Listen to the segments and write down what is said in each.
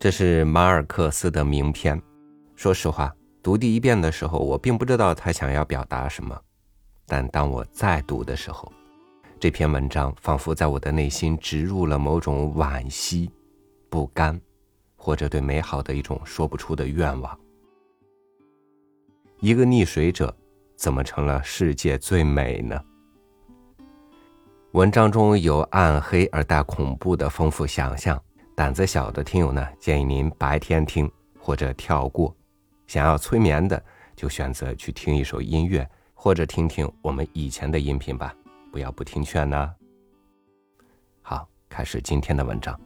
这是马尔克斯的名篇。说实话，读第一遍的时候，我并不知道他想要表达什么。但当我再读的时候，这篇文章仿佛在我的内心植入了某种惋惜、不甘，或者对美好的一种说不出的愿望。一个溺水者，怎么成了世界最美呢？文章中有暗黑而带恐怖的丰富想象，胆子小的听友呢，建议您白天听或者跳过；想要催眠的，就选择去听一首音乐。或者听听我们以前的音频吧，不要不听劝呢。好，开始今天的文章。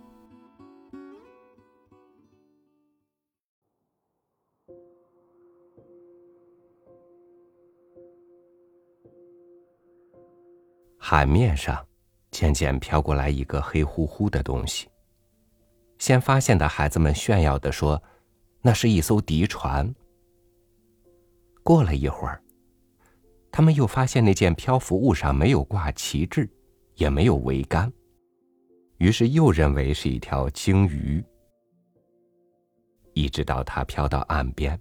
海面上渐渐飘过来一个黑乎乎的东西。先发现的孩子们炫耀的说：“那是一艘敌船。”过了一会儿。他们又发现那件漂浮物上没有挂旗帜，也没有桅杆，于是又认为是一条鲸鱼。一直到它飘到岸边，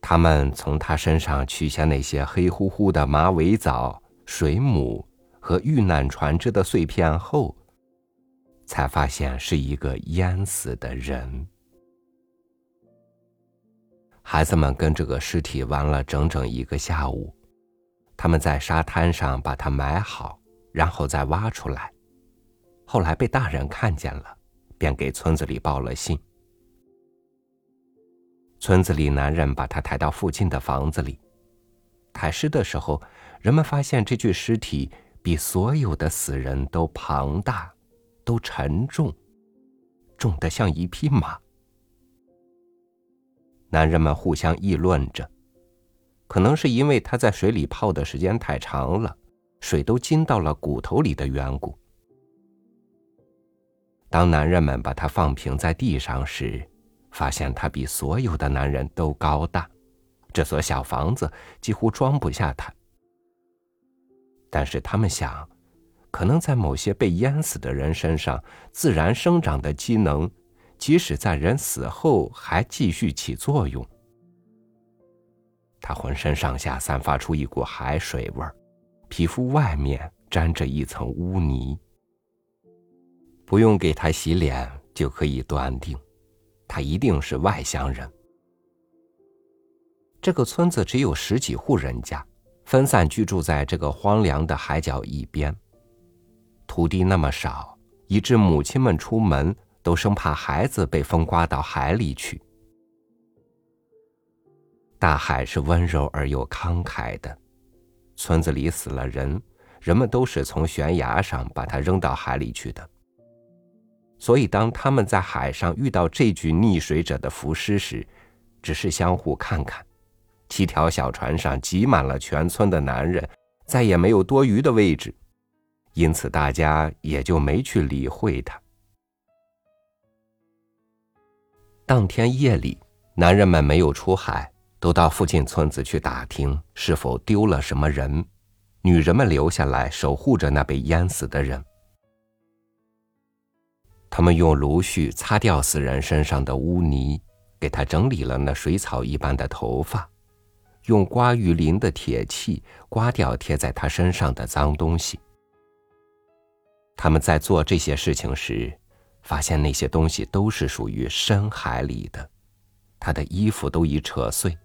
他们从它身上取下那些黑乎乎的马尾藻、水母和遇难船只的碎片后，才发现是一个淹死的人。孩子们跟这个尸体玩了整整一个下午。他们在沙滩上把它埋好，然后再挖出来。后来被大人看见了，便给村子里报了信。村子里男人把他抬到附近的房子里。抬尸的时候，人们发现这具尸体比所有的死人都庞大，都沉重，重得像一匹马。男人们互相议论着。可能是因为他在水里泡的时间太长了，水都浸到了骨头里的缘故。当男人们把他放平在地上时，发现他比所有的男人都高大，这所小房子几乎装不下他。但是他们想，可能在某些被淹死的人身上，自然生长的机能，即使在人死后还继续起作用。他浑身上下散发出一股海水味儿，皮肤外面沾着一层污泥。不用给他洗脸，就可以断定，他一定是外乡人。这个村子只有十几户人家，分散居住在这个荒凉的海角一边。土地那么少，以致母亲们出门都生怕孩子被风刮到海里去。大海是温柔而又慷慨的，村子里死了人，人们都是从悬崖上把他扔到海里去的。所以，当他们在海上遇到这具溺水者的浮尸时，只是相互看看。七条小船上挤满了全村的男人，再也没有多余的位置，因此大家也就没去理会他。当天夜里，男人们没有出海。都到附近村子去打听是否丢了什么人，女人们留下来守护着那被淹死的人。他们用芦絮擦掉死人身上的污泥，给他整理了那水草一般的头发，用刮玉鳞的铁器刮掉贴在他身上的脏东西。他们在做这些事情时，发现那些东西都是属于深海里的，他的衣服都已扯碎。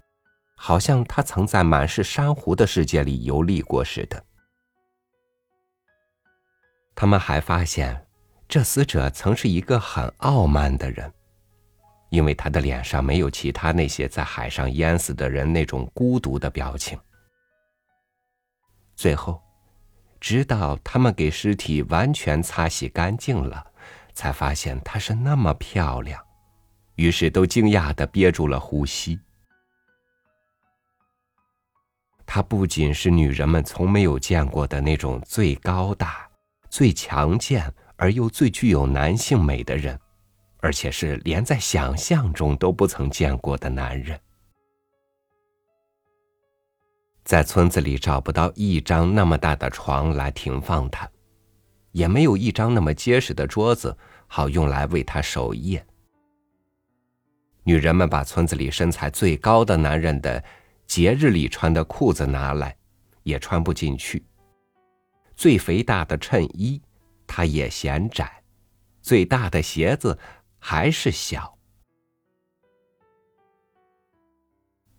好像他曾在满是珊瑚的世界里游历过似的。他们还发现，这死者曾是一个很傲慢的人，因为他的脸上没有其他那些在海上淹死的人那种孤独的表情。最后，直到他们给尸体完全擦洗干净了，才发现她是那么漂亮，于是都惊讶的憋住了呼吸。她不仅是女人们从没有见过的那种最高大、最强健而又最具有男性美的人，而且是连在想象中都不曾见过的男人。在村子里找不到一张那么大的床来停放他，也没有一张那么结实的桌子好用来为他守夜。女人们把村子里身材最高的男人的节日里穿的裤子拿来，也穿不进去；最肥大的衬衣，它也嫌窄；最大的鞋子还是小。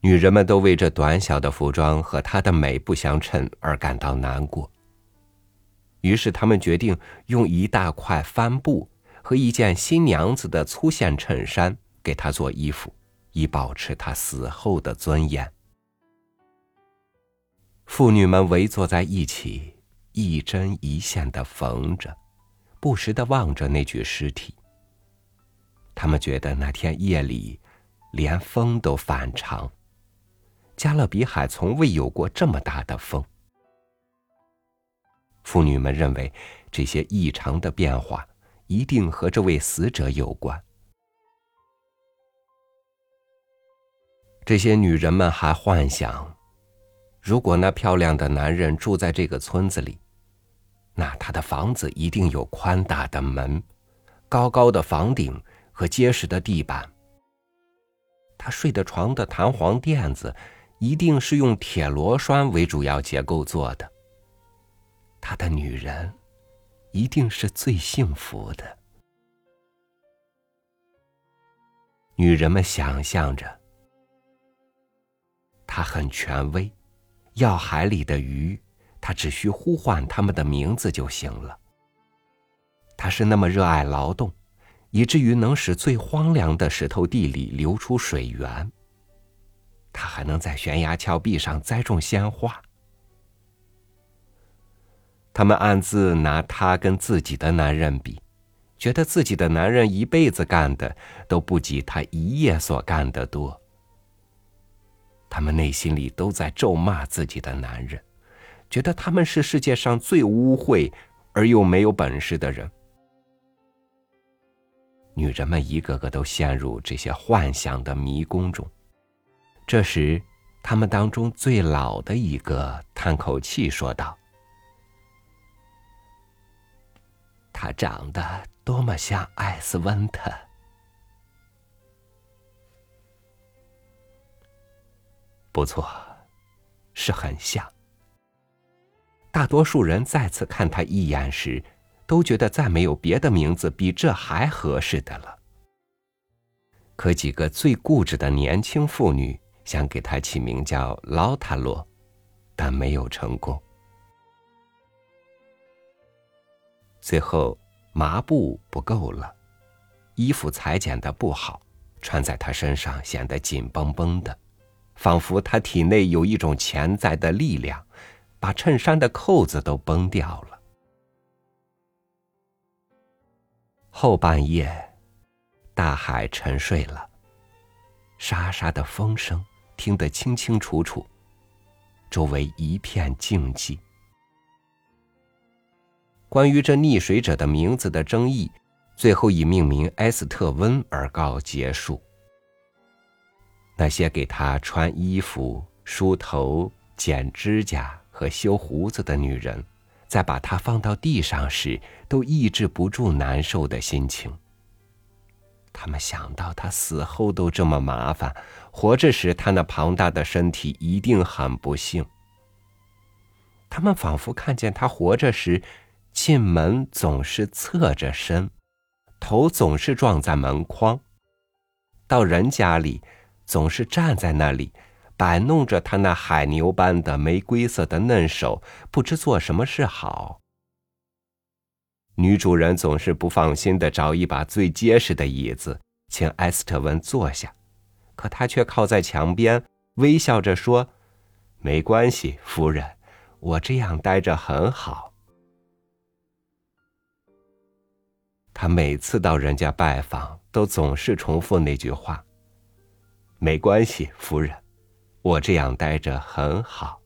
女人们都为这短小的服装和她的美不相称而感到难过。于是，他们决定用一大块帆布和一件新娘子的粗线衬衫给她做衣服，以保持她死后的尊严。妇女们围坐在一起，一针一线的缝着，不时的望着那具尸体。他们觉得那天夜里，连风都反常。加勒比海从未有过这么大的风。妇女们认为，这些异常的变化一定和这位死者有关。这些女人们还幻想，如果那漂亮的男人住在这个村子里，那他的房子一定有宽大的门、高高的房顶和结实的地板。他睡的床的弹簧垫子。一定是用铁螺栓为主要结构做的。他的女人，一定是最幸福的。女人们想象着，他很权威，要海里的鱼，他只需呼唤他们的名字就行了。他是那么热爱劳动，以至于能使最荒凉的石头地里流出水源。他还能在悬崖峭壁上栽种鲜花。他们暗自拿他跟自己的男人比，觉得自己的男人一辈子干的都不及他一夜所干的多。他们内心里都在咒骂自己的男人，觉得他们是世界上最污秽而又没有本事的人。女人们一个个都陷入这些幻想的迷宫中。这时，他们当中最老的一个叹口气说道：“他长得多么像艾斯温特！不错，是很像。大多数人再次看他一眼时，都觉得再没有别的名字比这还合适的了。可几个最固执的年轻妇女。”想给他起名叫劳塔罗，但没有成功。最后，麻布不够了，衣服裁剪的不好，穿在他身上显得紧绷绷的，仿佛他体内有一种潜在的力量，把衬衫的扣子都崩掉了。后半夜，大海沉睡了，沙沙的风声。听得清清楚楚，周围一片静寂。关于这溺水者的名字的争议，最后以命名埃斯特温而告结束。那些给他穿衣服、梳头、剪指甲和修胡子的女人，在把他放到地上时，都抑制不住难受的心情。他们想到他死后都这么麻烦，活着时他那庞大的身体一定很不幸。他们仿佛看见他活着时，进门总是侧着身，头总是撞在门框；到人家里，总是站在那里，摆弄着他那海牛般的玫瑰色的嫩手，不知做什么是好。女主人总是不放心的找一把最结实的椅子，请埃斯特温坐下，可他却靠在墙边，微笑着说：“没关系，夫人，我这样待着很好。”他每次到人家拜访，都总是重复那句话：“没关系，夫人，我这样待着很好。”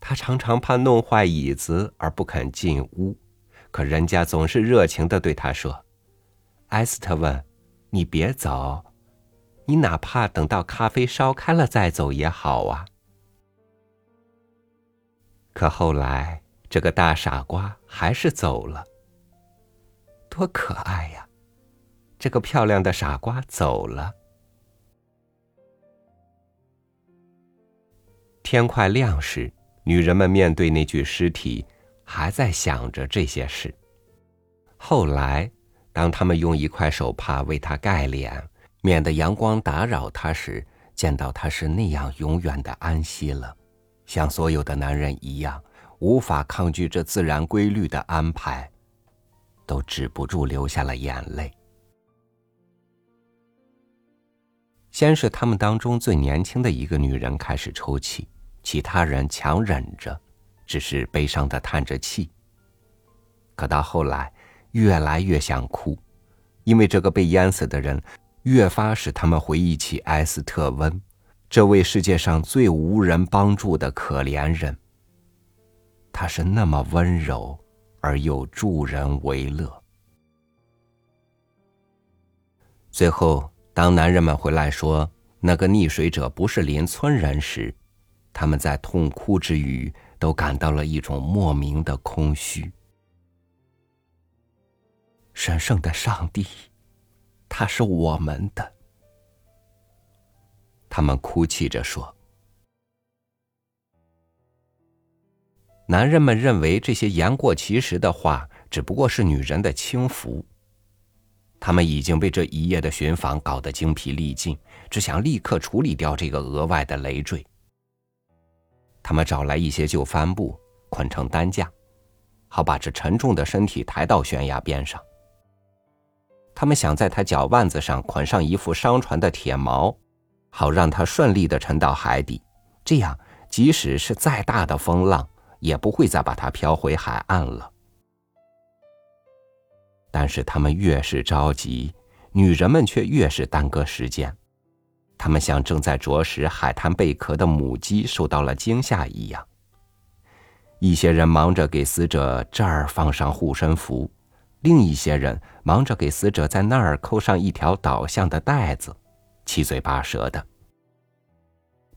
他常常怕弄坏椅子而不肯进屋，可人家总是热情的对他说：“埃斯特问，你别走，你哪怕等到咖啡烧开了再走也好啊。”可后来这个大傻瓜还是走了。多可爱呀！这个漂亮的傻瓜走了。天快亮时，女人们面对那具尸体，还在想着这些事。后来，当他们用一块手帕为他盖脸，免得阳光打扰他时，见到他是那样永远的安息了，像所有的男人一样，无法抗拒这自然规律的安排，都止不住流下了眼泪。先是他们当中最年轻的一个女人开始抽泣。其他人强忍着，只是悲伤的叹着气。可到后来，越来越想哭，因为这个被淹死的人，越发使他们回忆起埃斯特温，这位世界上最无人帮助的可怜人。他是那么温柔，而又助人为乐。最后，当男人们回来说那个溺水者不是邻村人时，他们在痛哭之余，都感到了一种莫名的空虚。神圣的上帝，他是我们的。他们哭泣着说：“男人们认为这些言过其实的话，只不过是女人的轻浮。他们已经被这一夜的巡访搞得精疲力尽，只想立刻处理掉这个额外的累赘。”他们找来一些旧帆布，捆成担架，好把这沉重的身体抬到悬崖边上。他们想在他脚腕子上捆上一副商船的铁锚，好让他顺利的沉到海底。这样，即使是再大的风浪，也不会再把他飘回海岸了。但是，他们越是着急，女人们却越是耽搁时间。他们像正在啄食海滩贝壳的母鸡受到了惊吓一样。一些人忙着给死者这儿放上护身符，另一些人忙着给死者在那儿扣上一条导向的带子，七嘴八舌的。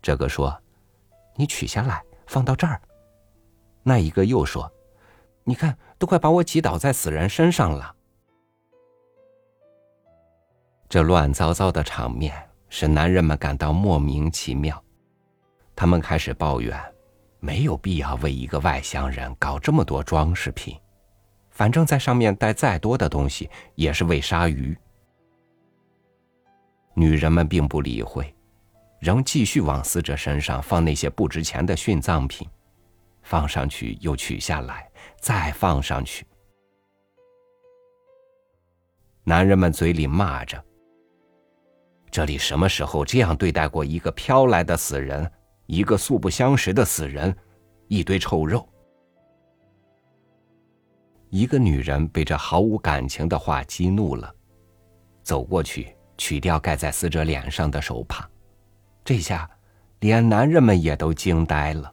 这个说：“你取下来放到这儿。”那一个又说：“你看，都快把我挤倒在死人身上了。”这乱糟糟的场面。使男人们感到莫名其妙，他们开始抱怨，没有必要为一个外乡人搞这么多装饰品，反正在上面带再多的东西也是喂鲨鱼。女人们并不理会，仍继续往死者身上放那些不值钱的殉葬品，放上去又取下来，再放上去。男人们嘴里骂着。这里什么时候这样对待过一个飘来的死人，一个素不相识的死人，一堆臭肉。一个女人被这毫无感情的话激怒了，走过去取掉盖在死者脸上的手帕，这下连男人们也都惊呆了。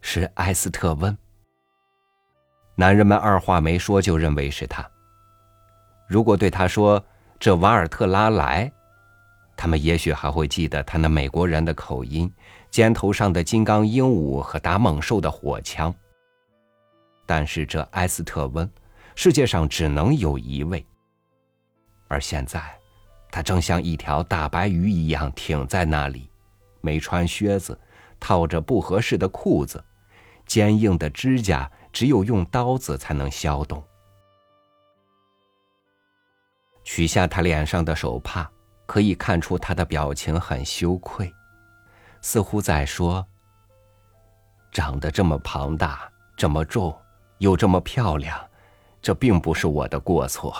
是埃斯特温。男人们二话没说就认为是他。如果对他说。这瓦尔特拉莱，他们也许还会记得他那美国人的口音、肩头上的金刚鹦鹉和打猛兽的火枪。但是这埃斯特温，世界上只能有一位。而现在，他正像一条大白鱼一样挺在那里，没穿靴子，套着不合适的裤子，坚硬的指甲只有用刀子才能削动。取下他脸上的手帕，可以看出他的表情很羞愧，似乎在说：“长得这么庞大，这么重，又这么漂亮，这并不是我的过错。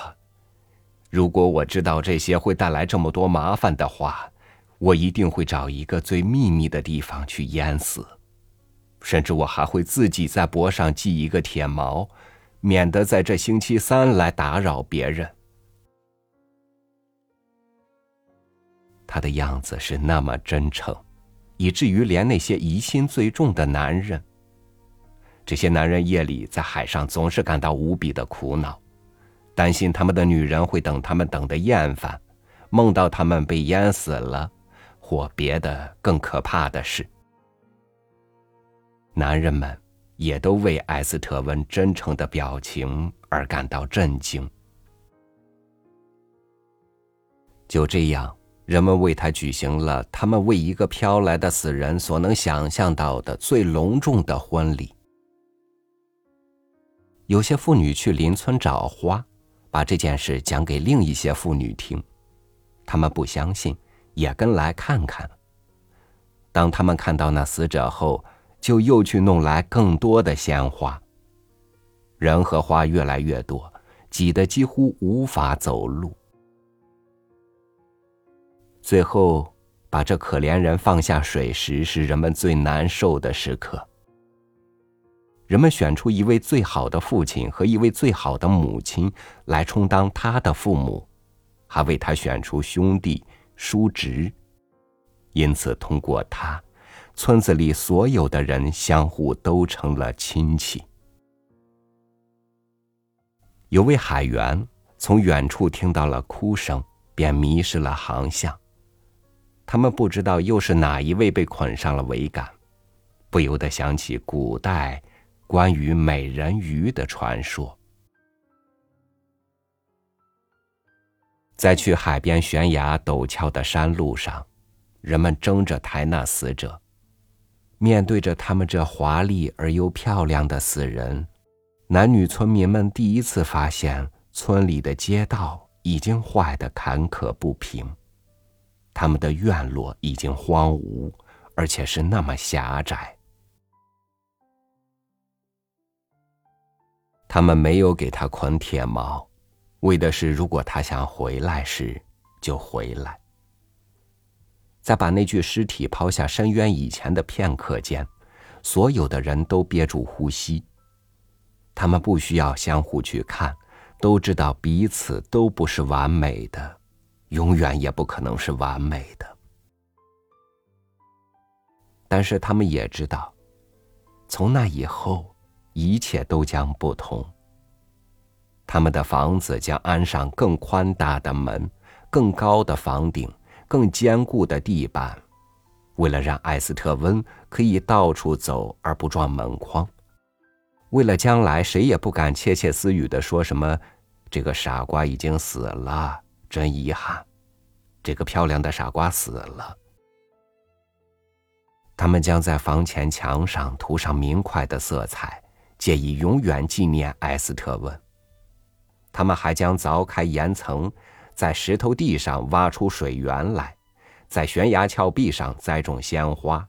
如果我知道这些会带来这么多麻烦的话，我一定会找一个最秘密的地方去淹死，甚至我还会自己在脖上系一个铁锚，免得在这星期三来打扰别人。”他的样子是那么真诚，以至于连那些疑心最重的男人，这些男人夜里在海上总是感到无比的苦恼，担心他们的女人会等他们等的厌烦，梦到他们被淹死了，或别的更可怕的事。男人们也都为埃斯特温真诚的表情而感到震惊，就这样，人们为他举行了他们为一个飘来的死人所能想象到的最隆重的婚礼。有些妇女去邻村找花，把这件事讲给另一些妇女听，他们不相信，也跟来看看。当他们看到那死者后，就又去弄来更多的鲜花。人和花越来越多，挤得几乎无法走路。最后，把这可怜人放下水时，是人们最难受的时刻。人们选出一位最好的父亲和一位最好的母亲来充当他的父母，还为他选出兄弟、叔侄。因此，通过他，村子里所有的人相互都成了亲戚。有位海员从远处听到了哭声，便迷失了航向。他们不知道又是哪一位被捆上了桅杆，不由得想起古代。关于美人鱼的传说，在去海边悬崖陡峭的山路上，人们争着抬那死者。面对着他们这华丽而又漂亮的死人，男女村民们第一次发现村里的街道已经坏得坎坷不平，他们的院落已经荒芜，而且是那么狭窄。他们没有给他捆铁锚，为的是如果他想回来时就回来。在把那具尸体抛下深渊以前的片刻间，所有的人都憋住呼吸。他们不需要相互去看，都知道彼此都不是完美的，永远也不可能是完美的。但是他们也知道，从那以后。一切都将不同。他们的房子将安上更宽大的门、更高的房顶、更坚固的地板，为了让艾斯特温可以到处走而不撞门框，为了将来谁也不敢窃窃私语的说什么“这个傻瓜已经死了，真遗憾”，这个漂亮的傻瓜死了。他们将在房前墙上涂上明快的色彩。借以永远纪念埃斯特温。他们还将凿开岩层，在石头地上挖出水源来，在悬崖峭壁上栽种鲜花，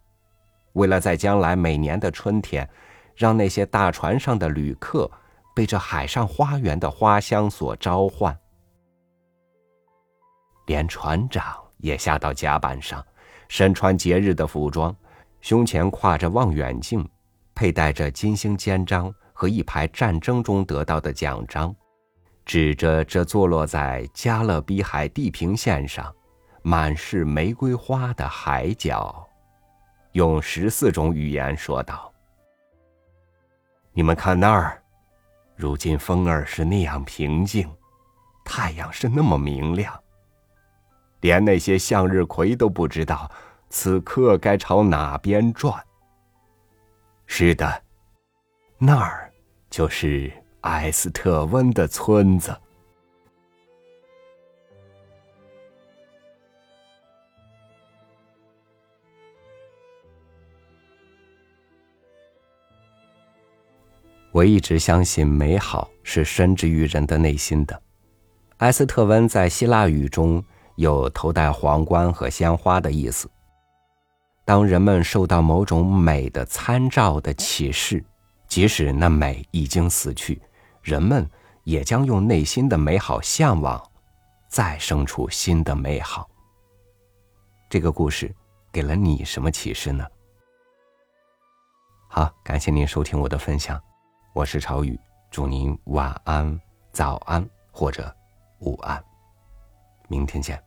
为了在将来每年的春天，让那些大船上的旅客被这海上花园的花香所召唤。连船长也下到甲板上，身穿节日的服装，胸前挎着望远镜。佩戴着金星肩章和一排战争中得到的奖章，指着这坐落在加勒比海地平线上、满是玫瑰花的海角，用十四种语言说道：“你们看那儿，如今风儿是那样平静，太阳是那么明亮，连那些向日葵都不知道此刻该朝哪边转。”是的，那儿就是埃斯特温的村子。我一直相信美好是深植于人的内心的。埃斯特温在希腊语中有头戴皇冠和鲜花的意思。当人们受到某种美的参照的启示，即使那美已经死去，人们也将用内心的美好向往，再生出新的美好。这个故事给了你什么启示呢？好，感谢您收听我的分享，我是朝雨，祝您晚安、早安或者午安，明天见。